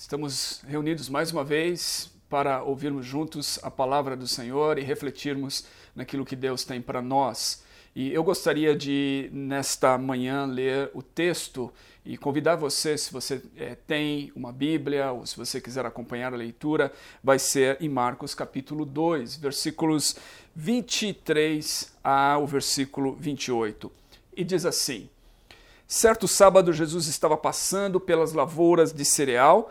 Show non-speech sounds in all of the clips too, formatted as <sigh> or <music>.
Estamos reunidos mais uma vez para ouvirmos juntos a palavra do Senhor e refletirmos naquilo que Deus tem para nós. E eu gostaria de, nesta manhã, ler o texto e convidar você, se você é, tem uma Bíblia ou se você quiser acompanhar a leitura, vai ser em Marcos capítulo 2, versículos 23 ao versículo 28. E diz assim: Certo sábado, Jesus estava passando pelas lavouras de cereal.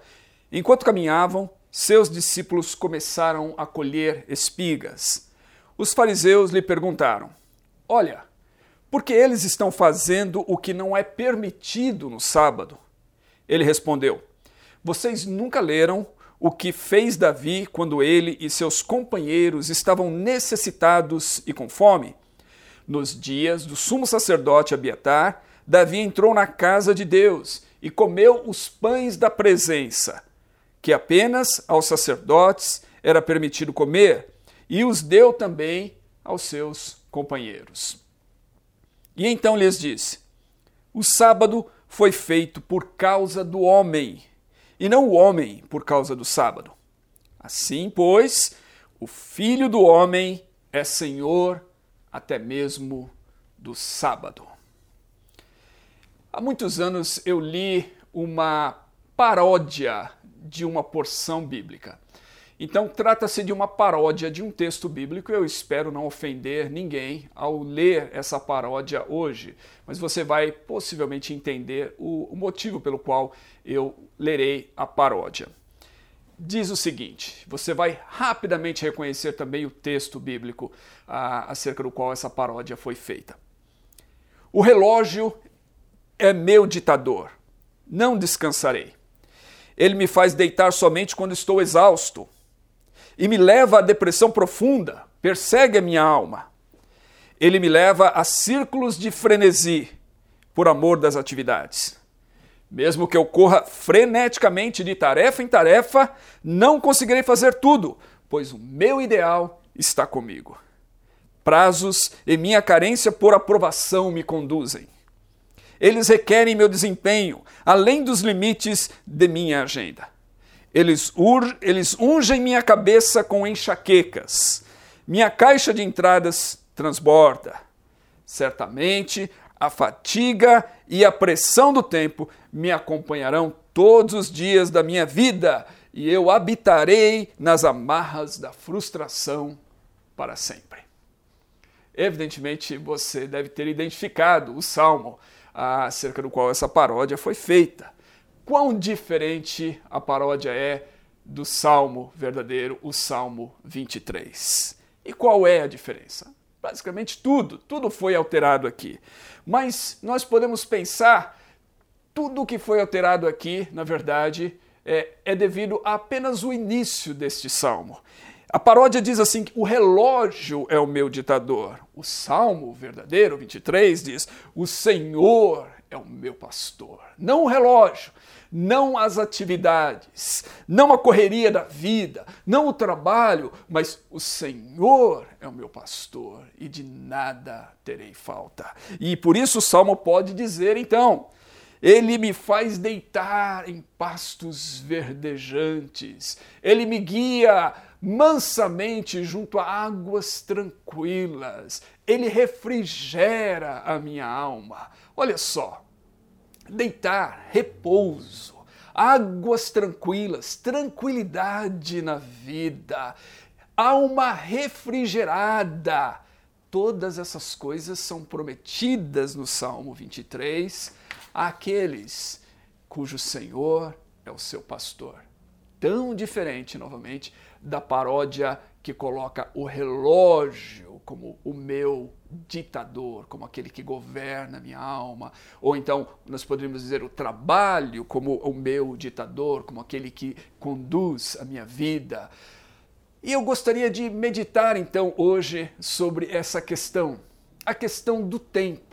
Enquanto caminhavam, seus discípulos começaram a colher espigas. Os fariseus lhe perguntaram: Olha, por que eles estão fazendo o que não é permitido no sábado? Ele respondeu: Vocês nunca leram o que fez Davi quando ele e seus companheiros estavam necessitados e com fome? Nos dias do sumo sacerdote Abiatar, Davi entrou na casa de Deus e comeu os pães da presença, que apenas aos sacerdotes era permitido comer, e os deu também aos seus companheiros. E então lhes disse: O sábado foi feito por causa do homem, e não o homem por causa do sábado. Assim, pois, o filho do homem é senhor até mesmo do sábado. Há muitos anos eu li uma paródia de uma porção bíblica. Então, trata-se de uma paródia de um texto bíblico. Eu espero não ofender ninguém ao ler essa paródia hoje, mas você vai possivelmente entender o, motivo pelo qual eu lerei a paródia. Diz o seguinte: você vai rapidamente reconhecer também o texto bíblico ah, acerca do qual essa paródia foi feita. O relógio é meu ditador. Não descansarei. Ele me faz deitar somente quando estou exausto e me leva à depressão profunda, persegue a minha alma. Ele me leva a círculos de frenesi por amor das atividades. Mesmo que eu corra freneticamente de tarefa em tarefa, não conseguirei fazer tudo, pois o meu ideal está comigo. Prazos e minha carência por aprovação me conduzem. Eles requerem meu desempenho, além dos limites de minha agenda. Eles, ur, eles ungem minha cabeça com enxaquecas. Minha caixa de entradas transborda. Certamente a fatiga e a pressão do tempo me acompanharão todos os dias da minha vida e eu habitarei nas amarras da frustração para sempre. Evidentemente, você deve ter identificado o salmo acerca do qual essa paródia foi feita. Quão diferente a paródia é do Salmo verdadeiro, o Salmo 23. E qual é a diferença? Basicamente tudo, tudo foi alterado aqui. Mas nós podemos pensar, tudo que foi alterado aqui, na verdade, é, é devido a apenas o início deste salmo. A paródia diz assim: o relógio é o meu ditador. O salmo verdadeiro, 23, diz: o Senhor é o meu pastor. Não o relógio, não as atividades, não a correria da vida, não o trabalho, mas o Senhor é o meu pastor e de nada terei falta. E por isso o salmo pode dizer então: ele me faz deitar em pastos verdejantes, ele me guia mansamente junto a águas tranquilas. Ele refrigera a minha alma. Olha só, deitar, repouso, águas tranquilas, tranquilidade na vida, alma refrigerada. Todas essas coisas são prometidas no Salmo 23 àqueles cujo Senhor é o seu pastor tão diferente, novamente, da paródia que coloca o relógio como o meu ditador, como aquele que governa a minha alma, ou então nós poderíamos dizer o trabalho como o meu ditador, como aquele que conduz a minha vida. E eu gostaria de meditar então hoje sobre essa questão, a questão do tempo.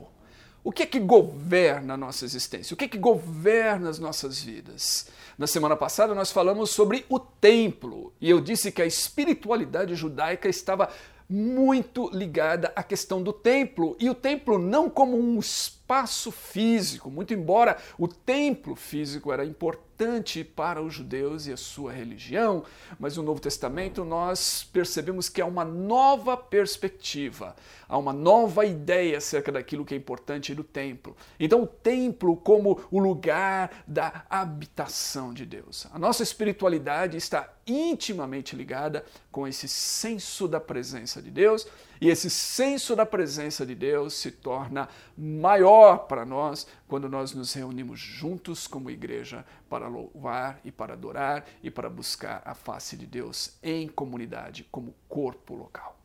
O que é que governa a nossa existência? O que é que governa as nossas vidas? Na semana passada nós falamos sobre o templo e eu disse que a espiritualidade judaica estava muito ligada à questão do templo e o templo não como um espaço espaço físico, muito embora o templo físico era importante para os judeus e a sua religião, mas no Novo Testamento nós percebemos que há uma nova perspectiva, há uma nova ideia acerca daquilo que é importante do templo. Então, o templo como o lugar da habitação de Deus. A nossa espiritualidade está intimamente ligada com esse senso da presença de Deus, e esse senso da presença de Deus se torna maior para nós quando nós nos reunimos juntos como igreja para louvar e para adorar e para buscar a face de Deus em comunidade, como corpo local.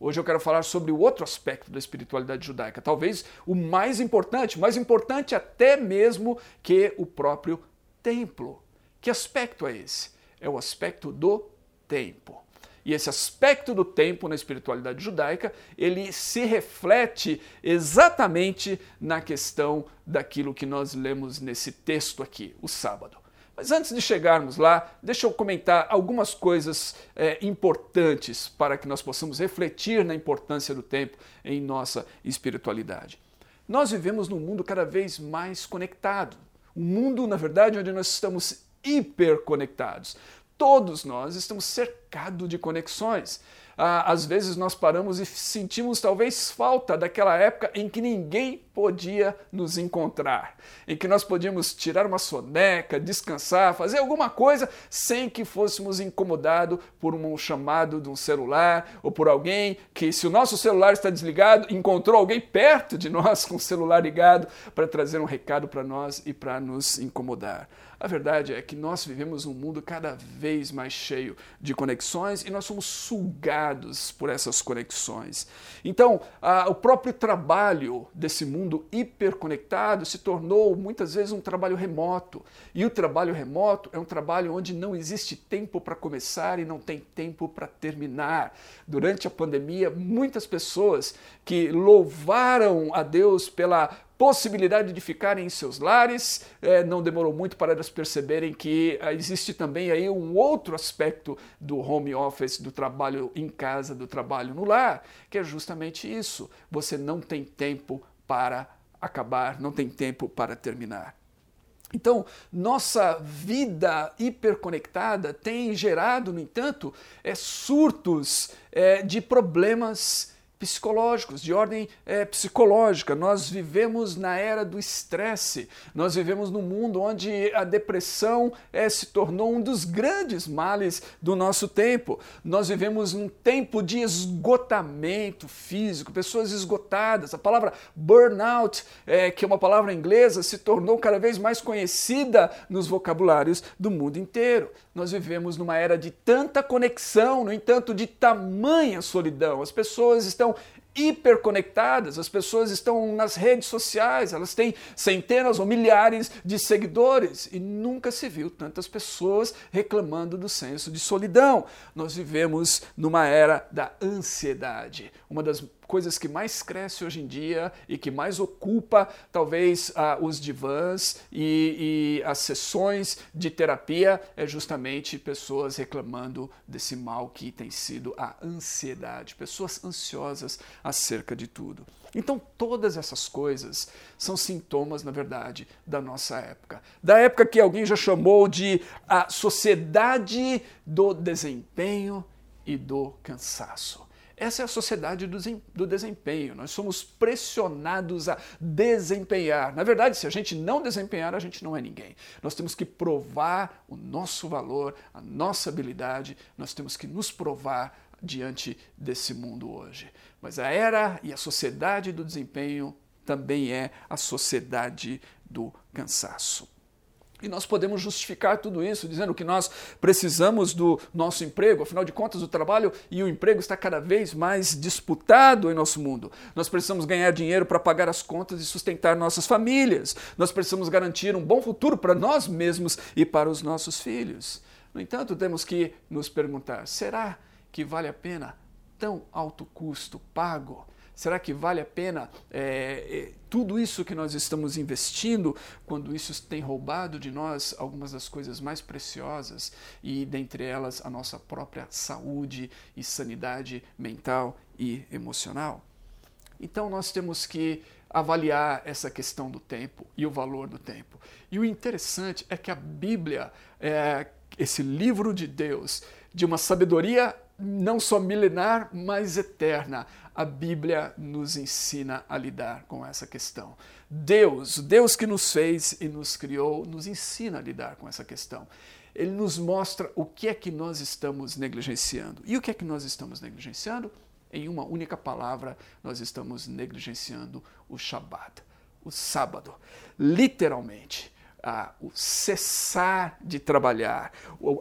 Hoje eu quero falar sobre o outro aspecto da espiritualidade judaica, talvez o mais importante, mais importante até mesmo que o próprio templo. Que aspecto é esse? É o aspecto do tempo. E esse aspecto do tempo na espiritualidade judaica, ele se reflete exatamente na questão daquilo que nós lemos nesse texto aqui, o sábado. Mas antes de chegarmos lá, deixa eu comentar algumas coisas é, importantes para que nós possamos refletir na importância do tempo em nossa espiritualidade. Nós vivemos num mundo cada vez mais conectado. Um mundo, na verdade, onde nós estamos hiperconectados. Todos nós estamos cercados de conexões. Ah, às vezes nós paramos e sentimos talvez falta daquela época em que ninguém podia nos encontrar, em que nós podíamos tirar uma soneca, descansar, fazer alguma coisa sem que fôssemos incomodados por um chamado de um celular ou por alguém que, se o nosso celular está desligado, encontrou alguém perto de nós com o celular ligado para trazer um recado para nós e para nos incomodar. A verdade é que nós vivemos um mundo cada vez mais cheio de conexões e nós somos sugados por essas conexões. Então, o próprio trabalho desse mundo hiperconectado se tornou muitas vezes um trabalho remoto. E o trabalho remoto é um trabalho onde não existe tempo para começar e não tem tempo para terminar. Durante a pandemia, muitas pessoas que louvaram a Deus pela possibilidade de ficarem em seus lares. É, não demorou muito para elas perceberem que ah, existe também aí um outro aspecto do home office, do trabalho em casa, do trabalho no lar, que é justamente isso. Você não tem tempo para acabar, não tem tempo para terminar. Então, nossa vida hiperconectada tem gerado, no entanto, é, surtos é, de problemas psicológicos, de ordem é, psicológica. Nós vivemos na era do estresse, nós vivemos num mundo onde a depressão é, se tornou um dos grandes males do nosso tempo. Nós vivemos num tempo de esgotamento físico, pessoas esgotadas. A palavra burnout, é, que é uma palavra inglesa, se tornou cada vez mais conhecida nos vocabulários do mundo inteiro. Nós vivemos numa era de tanta conexão, no entanto, de tamanha solidão. As pessoas estão hiperconectadas, as pessoas estão nas redes sociais, elas têm centenas ou milhares de seguidores e nunca se viu tantas pessoas reclamando do senso de solidão. Nós vivemos numa era da ansiedade, uma das coisas que mais cresce hoje em dia e que mais ocupa talvez ah, os divãs e, e as sessões de terapia é justamente pessoas reclamando desse mal que tem sido a ansiedade, pessoas ansiosas acerca de tudo. Então, todas essas coisas são sintomas, na verdade, da nossa época. Da época que alguém já chamou de a sociedade do desempenho e do cansaço. Essa é a sociedade do desempenho. Nós somos pressionados a desempenhar. Na verdade, se a gente não desempenhar, a gente não é ninguém. Nós temos que provar o nosso valor, a nossa habilidade, nós temos que nos provar diante desse mundo hoje. Mas a era e a sociedade do desempenho também é a sociedade do cansaço. E nós podemos justificar tudo isso dizendo que nós precisamos do nosso emprego, afinal de contas, o trabalho e o emprego está cada vez mais disputado em nosso mundo. Nós precisamos ganhar dinheiro para pagar as contas e sustentar nossas famílias. Nós precisamos garantir um bom futuro para nós mesmos e para os nossos filhos. No entanto, temos que nos perguntar: será que vale a pena tão alto custo pago? Será que vale a pena é, é, tudo isso que nós estamos investindo quando isso tem roubado de nós algumas das coisas mais preciosas e, dentre elas, a nossa própria saúde e sanidade mental e emocional? Então, nós temos que avaliar essa questão do tempo e o valor do tempo. E o interessante é que a Bíblia, é, esse livro de Deus, de uma sabedoria não só milenar, mas eterna, a Bíblia nos ensina a lidar com essa questão. Deus, Deus que nos fez e nos criou, nos ensina a lidar com essa questão. Ele nos mostra o que é que nós estamos negligenciando. E o que é que nós estamos negligenciando? Em uma única palavra, nós estamos negligenciando o Shabat, o sábado. Literalmente, o cessar de trabalhar,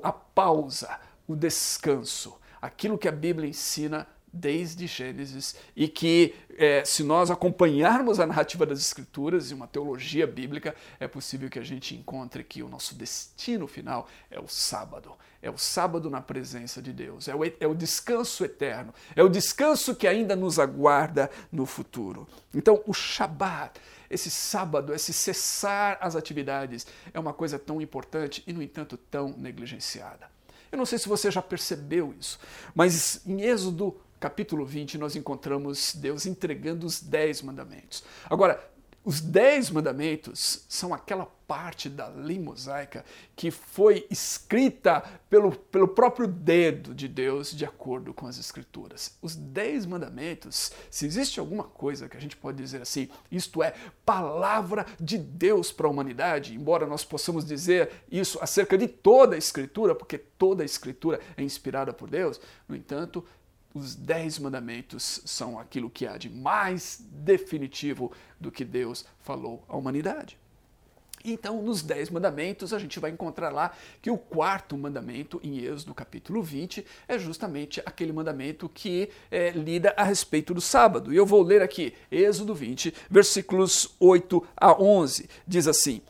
a pausa, o descanso, aquilo que a Bíblia ensina desde Gênesis e que, é, se nós acompanharmos a narrativa das Escrituras e uma teologia bíblica, é possível que a gente encontre que o nosso destino final é o sábado. É o sábado na presença de Deus, é o, é o descanso eterno, é o descanso que ainda nos aguarda no futuro. Então, o Shabat, esse sábado, esse cessar as atividades, é uma coisa tão importante e, no entanto, tão negligenciada. Eu não sei se você já percebeu isso, mas em Êxodo capítulo 20, nós encontramos Deus entregando os dez mandamentos. Agora, os dez mandamentos são aquela parte da lei mosaica que foi escrita pelo, pelo próprio dedo de Deus de acordo com as escrituras. Os dez mandamentos, se existe alguma coisa que a gente pode dizer assim, isto é palavra de Deus para a humanidade, embora nós possamos dizer isso acerca de toda a escritura, porque toda a escritura é inspirada por Deus, no entanto, os dez mandamentos são aquilo que há de mais definitivo do que Deus falou à humanidade. Então, nos Dez Mandamentos, a gente vai encontrar lá que o quarto mandamento, em Êxodo capítulo 20, é justamente aquele mandamento que é, lida a respeito do sábado. E eu vou ler aqui, Êxodo 20, versículos 8 a 11. Diz assim: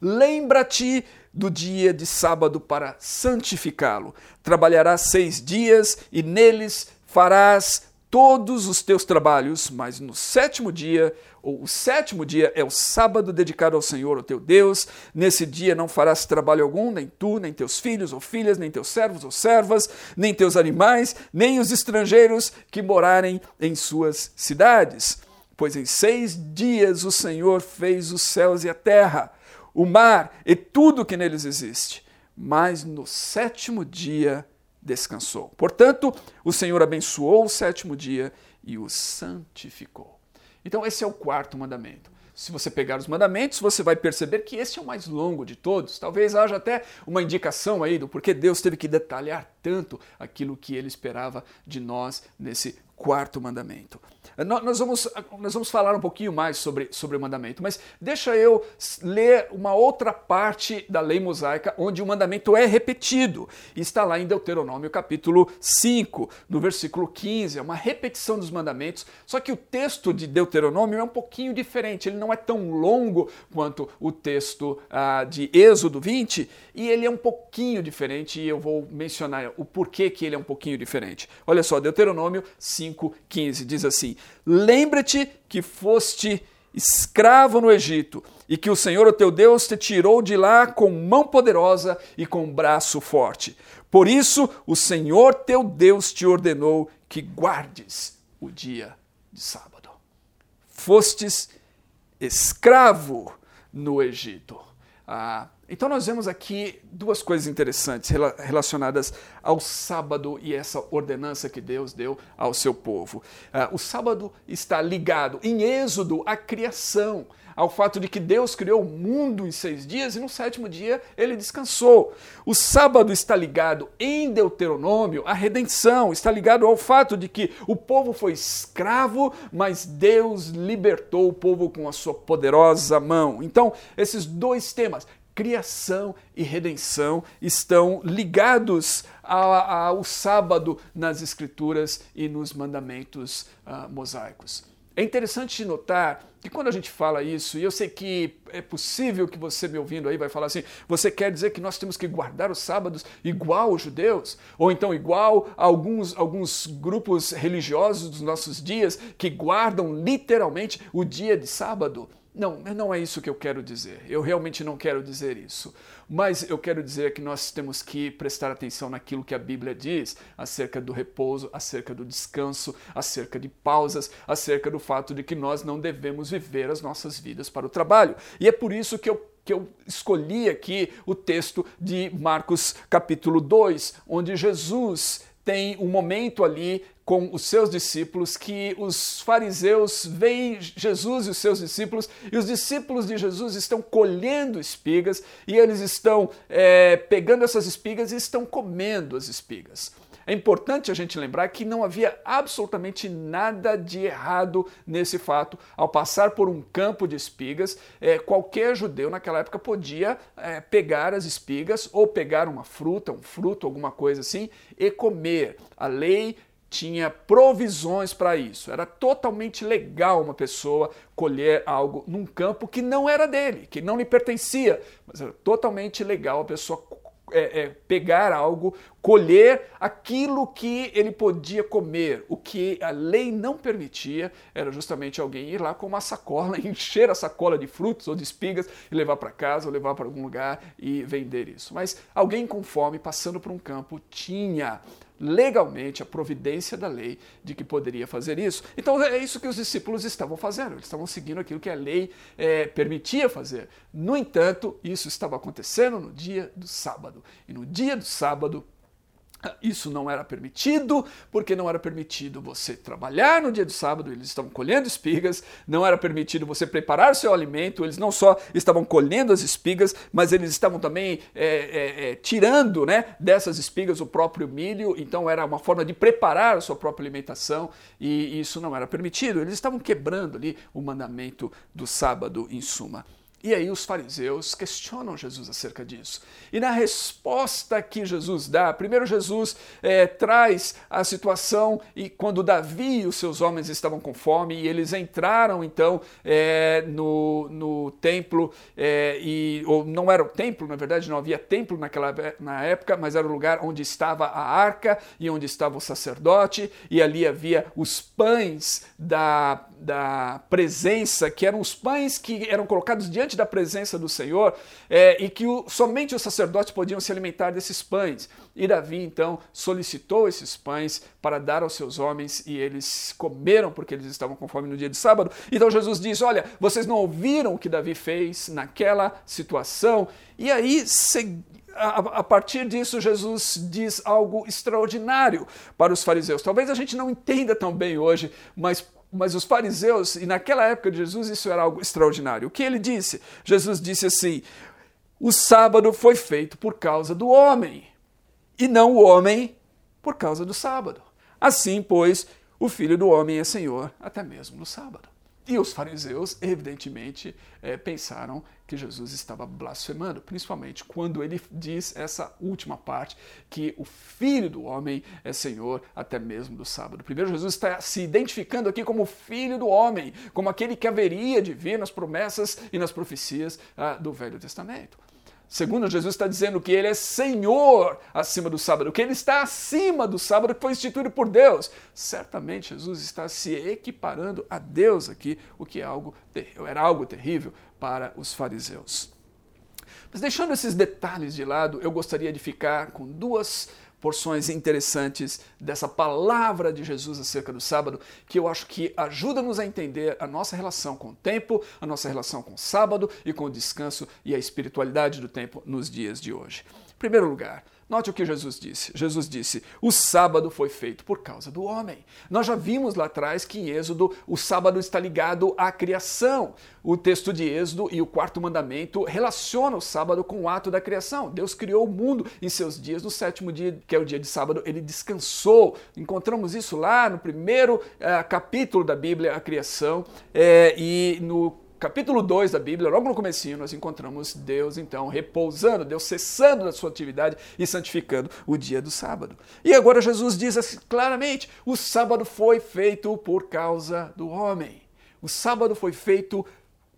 Lembra-te do dia de sábado para santificá-lo. Trabalharás seis dias e neles farás todos os teus trabalhos, mas no sétimo dia, ou o sétimo dia é o sábado dedicado ao Senhor, o teu Deus. Nesse dia não farás trabalho algum, nem tu, nem teus filhos ou filhas, nem teus servos ou servas, nem teus animais, nem os estrangeiros que morarem em suas cidades. Pois em seis dias o Senhor fez os céus e a terra, o mar e tudo que neles existe. Mas no sétimo dia descansou. Portanto, o Senhor abençoou o sétimo dia e o santificou. Então, esse é o quarto mandamento. Se você pegar os mandamentos, você vai perceber que esse é o mais longo de todos. Talvez haja até uma indicação aí do porquê Deus teve que detalhar tanto aquilo que ele esperava de nós nesse quarto mandamento. Nós vamos, nós vamos falar um pouquinho mais sobre, sobre o mandamento, mas deixa eu ler uma outra parte da lei mosaica onde o mandamento é repetido. está lá em Deuteronômio capítulo 5, no versículo 15. É uma repetição dos mandamentos, só que o texto de Deuteronômio é um pouquinho diferente. Ele não é tão longo quanto o texto ah, de Êxodo 20 e ele é um pouquinho diferente e eu vou mencionar o porquê que ele é um pouquinho diferente. Olha só, Deuteronômio 5,15 diz assim: Lembra-te que foste escravo no Egito e que o Senhor, o teu Deus, te tirou de lá com mão poderosa e com braço forte. Por isso, o Senhor teu Deus te ordenou que guardes o dia de sábado. Fostes escravo no Egito. Ah, então nós vemos aqui duas coisas interessantes relacionadas ao sábado e essa ordenança que Deus deu ao seu povo. Uh, o sábado está ligado em Êxodo à criação, ao fato de que Deus criou o mundo em seis dias e no sétimo dia ele descansou. O sábado está ligado em Deuteronômio à redenção, está ligado ao fato de que o povo foi escravo, mas Deus libertou o povo com a sua poderosa mão. Então, esses dois temas, criação e redenção estão ligados ao sábado nas escrituras e nos mandamentos uh, mosaicos. É interessante notar que quando a gente fala isso, e eu sei que é possível que você me ouvindo aí vai falar assim, você quer dizer que nós temos que guardar os sábados igual os judeus? Ou então igual a alguns, alguns grupos religiosos dos nossos dias que guardam literalmente o dia de sábado? Não, não é isso que eu quero dizer. Eu realmente não quero dizer isso. Mas eu quero dizer que nós temos que prestar atenção naquilo que a Bíblia diz acerca do repouso, acerca do descanso, acerca de pausas, acerca do fato de que nós não devemos viver as nossas vidas para o trabalho. E é por isso que eu que eu escolhi aqui o texto de Marcos capítulo 2, onde Jesus tem um momento ali com os seus discípulos que os fariseus veem Jesus e os seus discípulos, e os discípulos de Jesus estão colhendo espigas e eles estão é, pegando essas espigas e estão comendo as espigas. É importante a gente lembrar que não havia absolutamente nada de errado nesse fato. Ao passar por um campo de espigas, é, qualquer judeu naquela época podia é, pegar as espigas ou pegar uma fruta, um fruto, alguma coisa assim, e comer. A lei tinha provisões para isso. Era totalmente legal uma pessoa colher algo num campo que não era dele, que não lhe pertencia, mas era totalmente legal a pessoa é, é, pegar algo, colher aquilo que ele podia comer. O que a lei não permitia era justamente alguém ir lá com uma sacola, <laughs> encher a sacola de frutos ou de espigas e levar para casa ou levar para algum lugar e vender isso. Mas alguém com fome passando por um campo tinha legalmente a providência da lei de que poderia fazer isso. Então é isso que os discípulos estavam fazendo, eles estavam seguindo aquilo que a lei é, permitia fazer. No entanto, isso estava acontecendo no dia do sábado. E no dia do sábado, isso não era permitido, porque não era permitido você trabalhar no dia do sábado, eles estavam colhendo espigas, não era permitido você preparar seu alimento, eles não só estavam colhendo as espigas, mas eles estavam também é, é, é, tirando né, dessas espigas o próprio milho, então era uma forma de preparar a sua própria alimentação e isso não era permitido. Eles estavam quebrando ali o mandamento do sábado, em suma. E aí os fariseus questionam Jesus acerca disso. E na resposta que Jesus dá, primeiro Jesus é, traz a situação e quando Davi e os seus homens estavam com fome e eles entraram então é, no, no templo é, e ou não era o templo, na verdade não havia templo naquela na época, mas era o lugar onde estava a arca e onde estava o sacerdote e ali havia os pães da, da presença que eram os pães que eram colocados diante da presença do Senhor é, e que o, somente os sacerdotes podiam se alimentar desses pães. E Davi então solicitou esses pães para dar aos seus homens e eles comeram porque eles estavam com fome no dia de sábado. Então Jesus diz: Olha, vocês não ouviram o que Davi fez naquela situação? E aí, a partir disso, Jesus diz algo extraordinário para os fariseus. Talvez a gente não entenda tão bem hoje, mas mas os fariseus, e naquela época de Jesus, isso era algo extraordinário. O que ele disse? Jesus disse assim: o sábado foi feito por causa do homem, e não o homem por causa do sábado. Assim, pois, o filho do homem é senhor até mesmo no sábado. E os fariseus, evidentemente, é, pensaram que Jesus estava blasfemando, principalmente quando ele diz essa última parte, que o Filho do Homem é Senhor até mesmo do sábado. Primeiro, Jesus está se identificando aqui como Filho do Homem, como aquele que haveria de vir nas promessas e nas profecias ah, do Velho Testamento. Segundo, Jesus está dizendo que ele é Senhor acima do sábado, que ele está acima do sábado que foi instituído por Deus. Certamente Jesus está se equiparando a Deus aqui, o que é algo era algo terrível para os fariseus. Mas deixando esses detalhes de lado, eu gostaria de ficar com duas porções interessantes dessa palavra de Jesus acerca do sábado, que eu acho que ajuda-nos a entender a nossa relação com o tempo, a nossa relação com o sábado e com o descanso e a espiritualidade do tempo nos dias de hoje. Em primeiro lugar, Note o que Jesus disse. Jesus disse: o sábado foi feito por causa do homem. Nós já vimos lá atrás que em Êxodo o sábado está ligado à criação. O texto de Êxodo e o quarto mandamento relacionam o sábado com o ato da criação. Deus criou o mundo em seus dias. No sétimo dia, que é o dia de sábado, ele descansou. Encontramos isso lá no primeiro uh, capítulo da Bíblia, a criação, é, e no capítulo 2 da Bíblia, logo no comecinho, nós encontramos Deus então repousando, Deus cessando da sua atividade e santificando o dia do sábado. E agora Jesus diz assim, claramente: o sábado foi feito por causa do homem. O sábado foi feito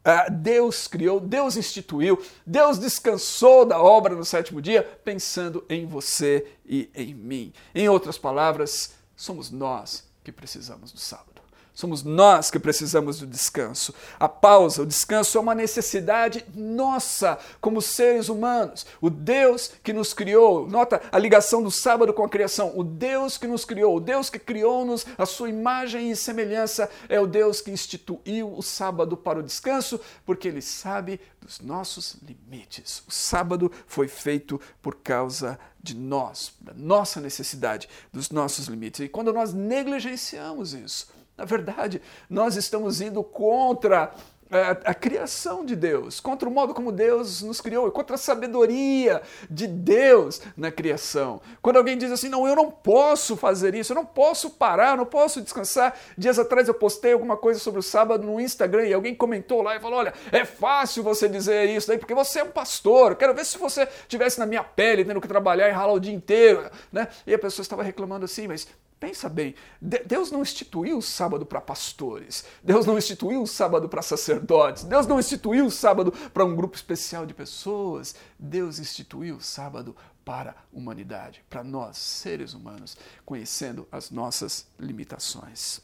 Uh, Deus criou, Deus instituiu, Deus descansou da obra no sétimo dia, pensando em você e em mim. Em outras palavras, somos nós que precisamos do sábado. Somos nós que precisamos do descanso. A pausa, o descanso é uma necessidade nossa como seres humanos. O Deus que nos criou, nota a ligação do sábado com a criação. O Deus que nos criou, o Deus que criou-nos a sua imagem e semelhança, é o Deus que instituiu o sábado para o descanso, porque ele sabe dos nossos limites. O sábado foi feito por causa de nós, da nossa necessidade, dos nossos limites. E quando nós negligenciamos isso, na verdade, nós estamos indo contra a, a, criação de Deus, contra o modo como Deus nos criou, contra a sabedoria de Deus na criação. Quando alguém diz assim, não, eu não posso fazer isso, eu não posso parar, eu não posso descansar. Dias atrás eu postei alguma coisa sobre o sábado no Instagram e alguém comentou lá e falou: olha, é fácil você dizer isso daí, porque você é um pastor. Quero ver se você tivesse na minha pele, tendo que trabalhar e ralar o dia inteiro. Né? E a pessoa estava reclamando assim, mas Pensa bem, Deus não instituiu o sábado para pastores, Deus não instituiu o sábado para sacerdotes, Deus não instituiu o sábado para um grupo especial de pessoas, Deus instituiu o sábado para a humanidade, para nós, seres humanos, conhecendo as nossas limitações.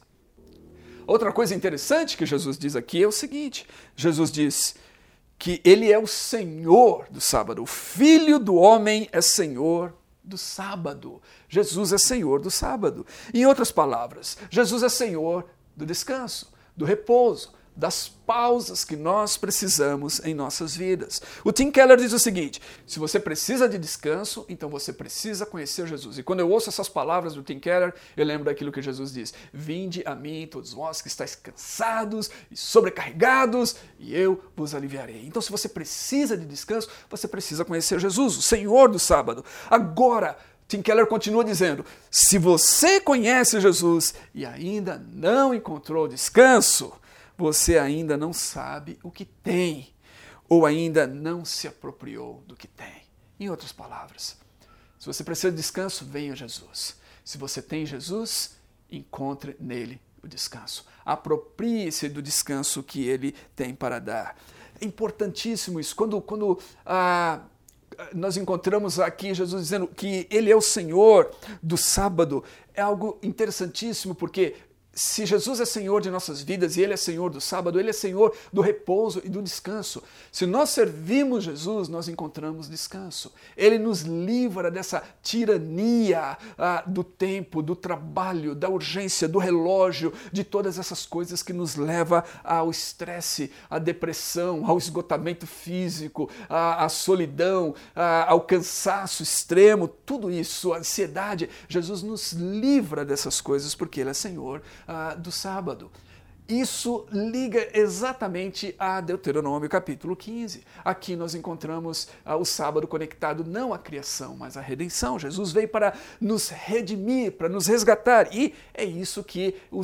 Outra coisa interessante que Jesus diz aqui é o seguinte: Jesus diz que ele é o Senhor do sábado, o Filho do homem é Senhor do sábado. Jesus é Senhor do sábado. Em outras palavras, Jesus é Senhor do descanso, do repouso, das pausas que nós precisamos em nossas vidas. O Tim Keller diz o seguinte: se você precisa de descanso, então você precisa conhecer Jesus. E quando eu ouço essas palavras do Tim Keller, eu lembro daquilo que Jesus diz: Vinde a mim, todos vós que estáis cansados e sobrecarregados, e eu vos aliviarei. Então, se você precisa de descanso, você precisa conhecer Jesus, o Senhor do sábado. Agora, Tim Keller continua dizendo: se você conhece Jesus e ainda não encontrou descanso, você ainda não sabe o que tem, ou ainda não se apropriou do que tem. Em outras palavras, se você precisa de descanso, venha Jesus. Se você tem Jesus, encontre nele o descanso. Aproprie-se do descanso que ele tem para dar. É importantíssimo isso. Quando, quando ah, nós encontramos aqui Jesus dizendo que Ele é o Senhor do sábado, é algo interessantíssimo, porque se Jesus é Senhor de nossas vidas e Ele é Senhor do sábado, Ele é Senhor do repouso e do descanso. Se nós servimos Jesus, nós encontramos descanso. Ele nos livra dessa tirania ah, do tempo, do trabalho, da urgência, do relógio, de todas essas coisas que nos leva ao estresse, à depressão, ao esgotamento físico, à, à solidão, à, ao cansaço extremo, tudo isso, a ansiedade. Jesus nos livra dessas coisas porque Ele é Senhor uh, do sábado. Isso liga exatamente a Deuteronômio capítulo 15. Aqui nós encontramos ah, o sábado conectado não à criação, mas à redenção. Jesus veio para nos redimir, para nos resgatar. E é isso que o,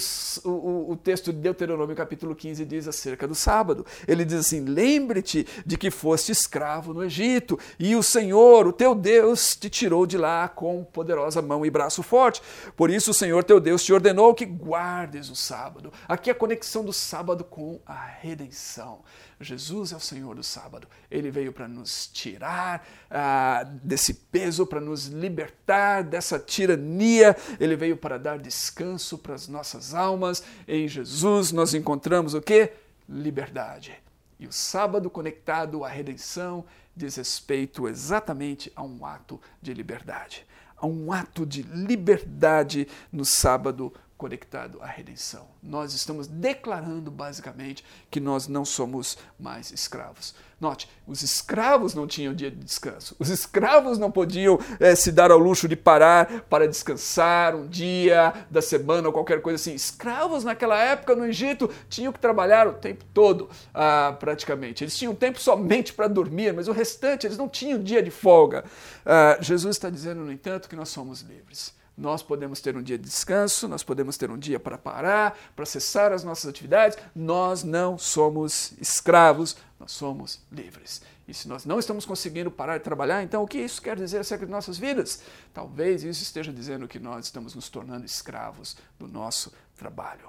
o texto de Deuteronômio capítulo 15 diz acerca do sábado. Ele diz assim: Lembre-te de que foste escravo no Egito, e o Senhor, o teu Deus, te tirou de lá com poderosa mão e braço forte. Por isso o Senhor teu Deus te ordenou que guardes o sábado. Aqui a conexão do sábado com a redenção. Jesus é o Senhor do sábado. Ele veio para nos tirar ah, desse peso, para nos libertar dessa tirania. Ele veio para dar descanso para as nossas almas. Em Jesus nós encontramos o que? Liberdade. E o sábado conectado à redenção diz respeito exatamente a um ato de liberdade. A um ato de liberdade no sábado conectado à redenção. Nós estamos declarando basicamente que nós não somos mais escravos. Note, os escravos não tinham dia de descanso. Os escravos não podiam é, se dar ao luxo de parar para descansar um dia da semana ou qualquer coisa assim. Escravos naquela época no Egito tinham que trabalhar o tempo todo, ah, praticamente. Eles tinham tempo somente para dormir, mas o restante eles não tinham dia de folga. Ah, Jesus está dizendo, no entanto, que nós somos livres. Nós podemos ter um dia de descanso, nós podemos ter um dia para parar, para cessar as nossas atividades. Nós não somos escravos, nós somos livres. E se nós não estamos conseguindo parar de trabalhar, então o que isso quer dizer acerca de nossas vidas? Talvez isso esteja dizendo que nós estamos nos tornando escravos do nosso trabalho.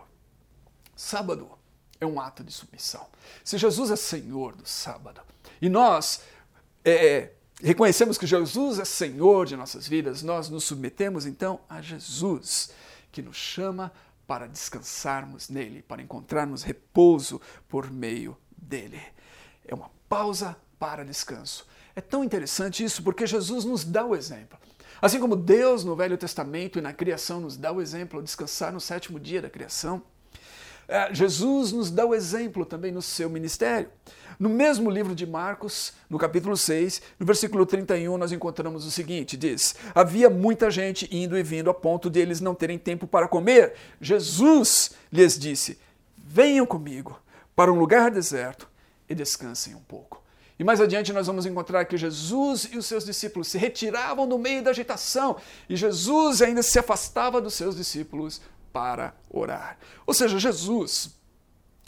Sábado é um ato de submissão. Se Jesus é Senhor do sábado e nós é, reconhecemos que Jesus é Senhor de nossas vidas, nós nos submetemos então a Jesus, que nos chama para descansarmos nele, para encontrarmos repouso por meio dele. É uma pausa para descanso. É tão interessante isso porque Jesus nos dá o exemplo. Assim como Deus no Velho Testamento e na criação nos dá o exemplo de descansar no sétimo dia da criação, Jesus nos dá o exemplo também no seu ministério. No mesmo livro de Marcos, no capítulo 6, no versículo 31, nós encontramos o seguinte: diz: Havia muita gente indo e vindo a ponto de eles não terem tempo para comer. Jesus lhes disse: Venham comigo para um lugar deserto e descansem um pouco. E mais adiante nós vamos encontrar que Jesus e os seus discípulos se retiravam do meio da agitação e Jesus ainda se afastava dos seus discípulos para orar. Ou seja, Jesus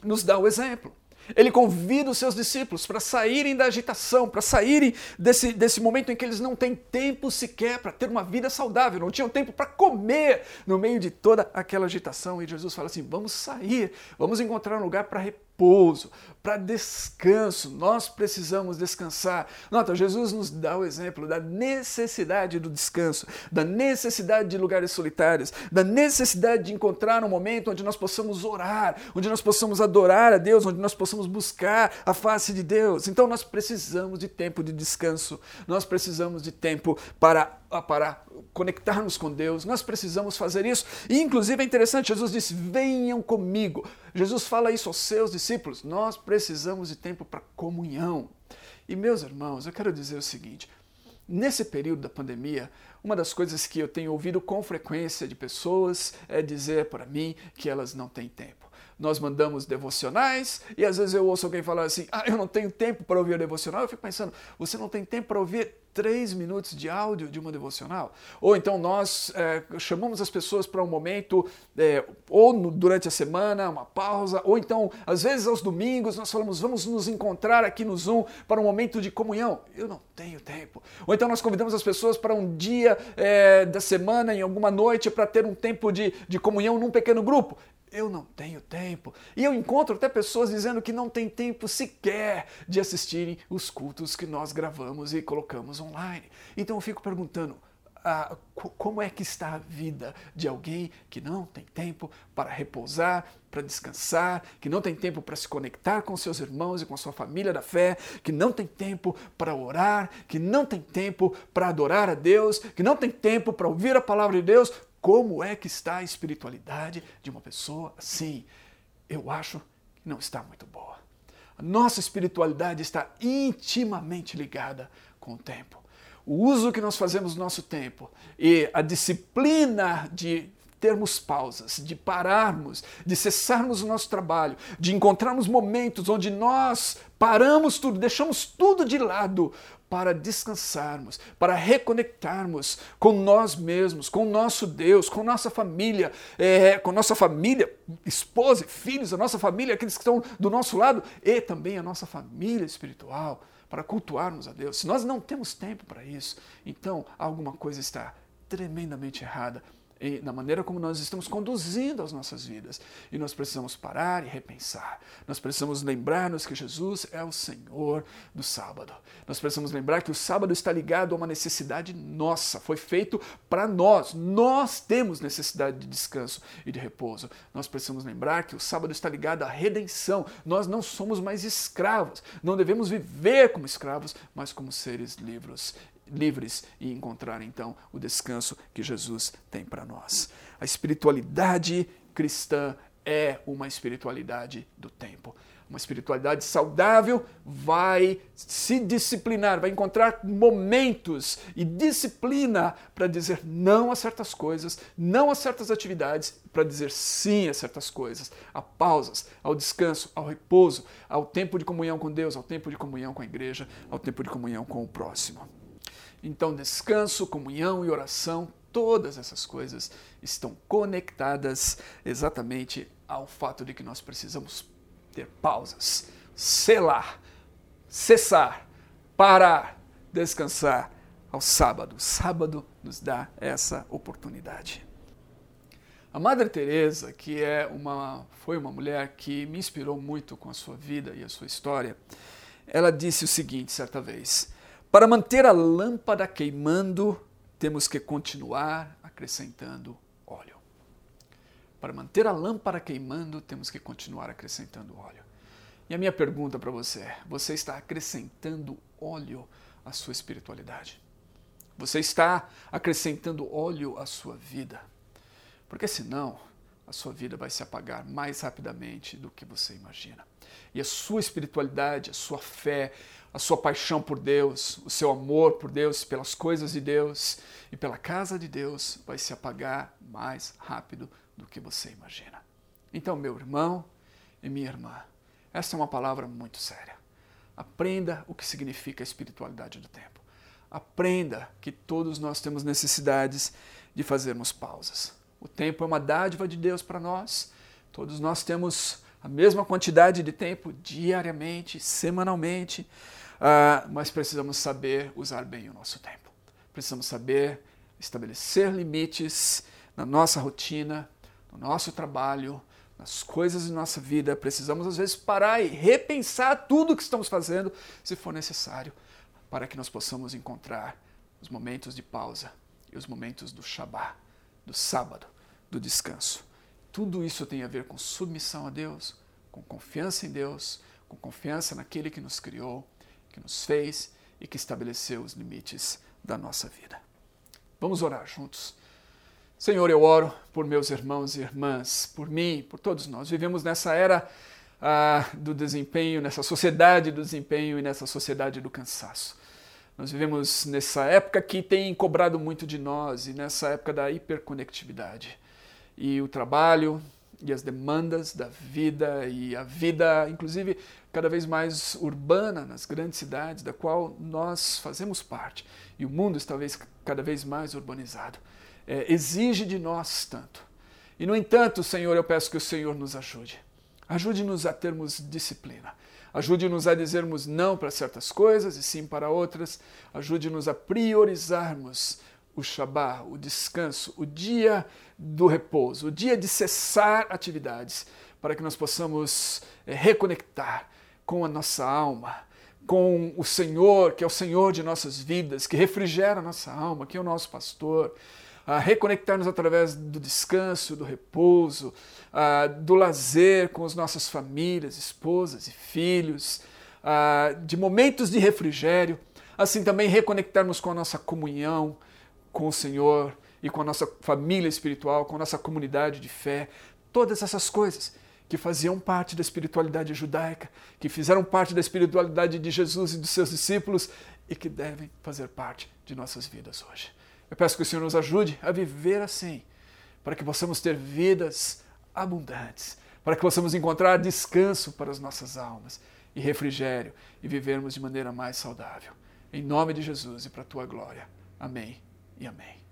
nos dá o exemplo. Ele convida os seus discípulos para saírem da agitação, para saírem desse, desse momento em que eles não têm tempo sequer para ter uma vida saudável, não tinham tempo para comer no meio de toda aquela agitação. E Jesus fala assim: vamos sair, vamos encontrar um lugar para repouso, para descanso. Nós precisamos descansar. Nota, Jesus nos dá o exemplo da necessidade do descanso, da necessidade de lugares solitários, da necessidade de encontrar um momento onde nós possamos orar, onde nós possamos adorar a Deus, onde nós possamos buscar a face de Deus. Então nós precisamos de tempo de descanso. Nós precisamos de tempo para para conectarmos com Deus, nós precisamos fazer isso. E inclusive é interessante, Jesus disse: "Venham comigo". Jesus fala isso aos seus discípulos. Nós precisamos de tempo para comunhão. E meus irmãos, eu quero dizer o seguinte: Nesse período da pandemia, uma das coisas que eu tenho ouvido com frequência de pessoas é dizer para mim que elas não têm tempo nós mandamos devocionais e às vezes eu ouço alguém falar assim: ah, eu não tenho tempo para ouvir a devocional. Eu fico pensando, você não tem tempo para ouvir três minutos de áudio de uma devocional? Ou então nós é, chamamos as pessoas para um momento, é, ou no, durante a semana, uma pausa, ou então, às vezes aos domingos, nós falamos, vamos nos encontrar aqui no Zoom para um momento de comunhão. Eu não tenho tempo. Ou então nós convidamos as pessoas para um dia é, da semana, em alguma noite, para ter um tempo de, de comunhão num pequeno grupo eu não tenho tempo. E eu encontro até pessoas dizendo que não tem tempo sequer de assistirem os cultos que nós gravamos e colocamos online. Então eu fico perguntando, ah, como é que está a vida de alguém que não tem tempo para repousar, para descansar, que não tem tempo para se conectar com seus irmãos e com a sua família da fé, que não tem tempo para orar, que não tem tempo para adorar a Deus, que não tem tempo para ouvir a palavra de Deus? Como é que está a espiritualidade de uma pessoa assim? Eu acho que não está muito boa. A nossa espiritualidade está intimamente ligada com o tempo. O uso que nós fazemos do nosso tempo e a disciplina de termos pausas, de pararmos, de cessarmos o nosso trabalho, de encontrarmos momentos onde nós paramos tudo, deixamos tudo de lado para descansarmos, para reconectarmos com nós mesmos, com nosso Deus, com nossa família, é, com nossa família, esposa, filhos, a nossa família, aqueles que estão do nosso lado e também a nossa família espiritual, para cultuarmos a Deus. Se nós não temos tempo para isso, então alguma coisa está tremendamente errada na maneira como nós estamos conduzindo as nossas vidas. E nós precisamos parar e repensar. Nós precisamos lembrar-nos que Jesus é o Senhor do sábado. Nós precisamos lembrar que o sábado está ligado a uma necessidade nossa, foi feito para nós. Nós temos necessidade de descanso e de repouso. Nós precisamos lembrar que o sábado está ligado à redenção. Nós não somos mais escravos. Não devemos viver como escravos, mas como seres livres livres e encontrar então o descanso que Jesus tem para nós. A espiritualidade cristã é uma espiritualidade do tempo. Uma espiritualidade saudável vai se disciplinar, vai encontrar momentos e disciplina para dizer não a certas coisas, não a certas atividades, para dizer sim a certas coisas, a pausas, ao descanso, ao repouso, ao tempo de comunhão com Deus, ao tempo de comunhão com a igreja, ao tempo de comunhão com o próximo. Então, descanso, comunhão e oração, todas essas coisas estão conectadas exatamente ao fato de que nós precisamos ter pausas, selar, cessar, parar, descansar ao sábado. O sábado nos dá essa oportunidade. A Madre Teresa, que é uma foi uma mulher que me inspirou muito com a sua vida e a sua história, ela disse o seguinte certa vez: para manter a lâmpada queimando, temos que continuar acrescentando óleo. para manter a lâmpada queimando, temos que continuar acrescentando óleo. E a minha pergunta para você é: você está acrescentando óleo à sua espiritualidade? Você está acrescentando óleo à sua vida? Porque senão, a sua vida vai se apagar mais rapidamente do que você imagina. E a sua espiritualidade, a sua fé, a sua paixão por Deus, o seu amor por Deus, pelas coisas de Deus e pela casa de Deus vai se apagar mais rápido do que você imagina. Então, meu irmão e minha irmã, essa é uma palavra muito séria. Aprenda o que significa a espiritualidade do tempo. Aprenda que todos nós temos necessidades de fazermos pausas o tempo é uma dádiva de Deus para nós. Todos nós temos a mesma quantidade de tempo diariamente, semanalmente, uh, mas precisamos saber usar bem o nosso tempo. Precisamos saber estabelecer limites na nossa rotina, no nosso trabalho, nas coisas de nossa vida. Precisamos, às vezes, parar e repensar tudo o que estamos fazendo, se for necessário, para que nós possamos encontrar os momentos de pausa e os momentos do Shabá, do sábado, do descanso. Tudo isso tem a ver com submissão a Deus, com confiança em Deus, com confiança naquele que nos criou, que nos fez e que estabeleceu os limites da nossa vida. Vamos orar juntos. Senhor, eu oro por meus irmãos e irmãs, por mim, por todos nós. Vivemos nessa era ah, do desempenho, nessa sociedade do desempenho e nessa sociedade do cansaço. Nós vivemos nessa época que tem cobrado muito de nós e nessa época da hiperconectividade e o trabalho e as demandas da vida e a vida, inclusive, cada vez mais urbana nas grandes cidades, da qual nós fazemos parte, e o mundo está cada vez mais urbanizado, é, exige de nós tanto. E, no entanto, Senhor, eu peço que o Senhor nos ajude. Ajude-nos a termos disciplina. Ajude-nos a dizermos não para certas coisas e sim para outras. Ajude-nos a priorizarmos o Shabá, o descanso, o dia do repouso, o dia de cessar atividades, para que nós possamos é, reconectar com a nossa alma, com o Senhor, que é o Senhor de nossas vidas, que refrigera a nossa alma, que é o nosso pastor, a reconectar-nos através do descanso, do repouso, do lazer com as nossas famílias, esposas e filhos, de momentos de refrigério, assim também reconectarmos com a nossa comunhão, com o Senhor e com a nossa família espiritual, com a nossa comunidade de fé, todas essas coisas que faziam parte da espiritualidade judaica, que fizeram parte da espiritualidade de Jesus e dos seus discípulos e que devem fazer parte de nossas vidas hoje. Eu peço que o Senhor nos ajude a viver assim, para que possamos ter vidas abundantes, para que possamos encontrar descanso para as nossas almas e refrigério e vivermos de maneira mais saudável. Em nome de Jesus e para a tua glória. Amém e amém.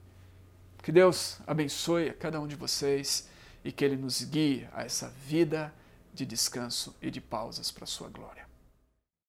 Que Deus abençoe a cada um de vocês e que Ele nos guie a essa vida de descanso e de pausas para a sua glória.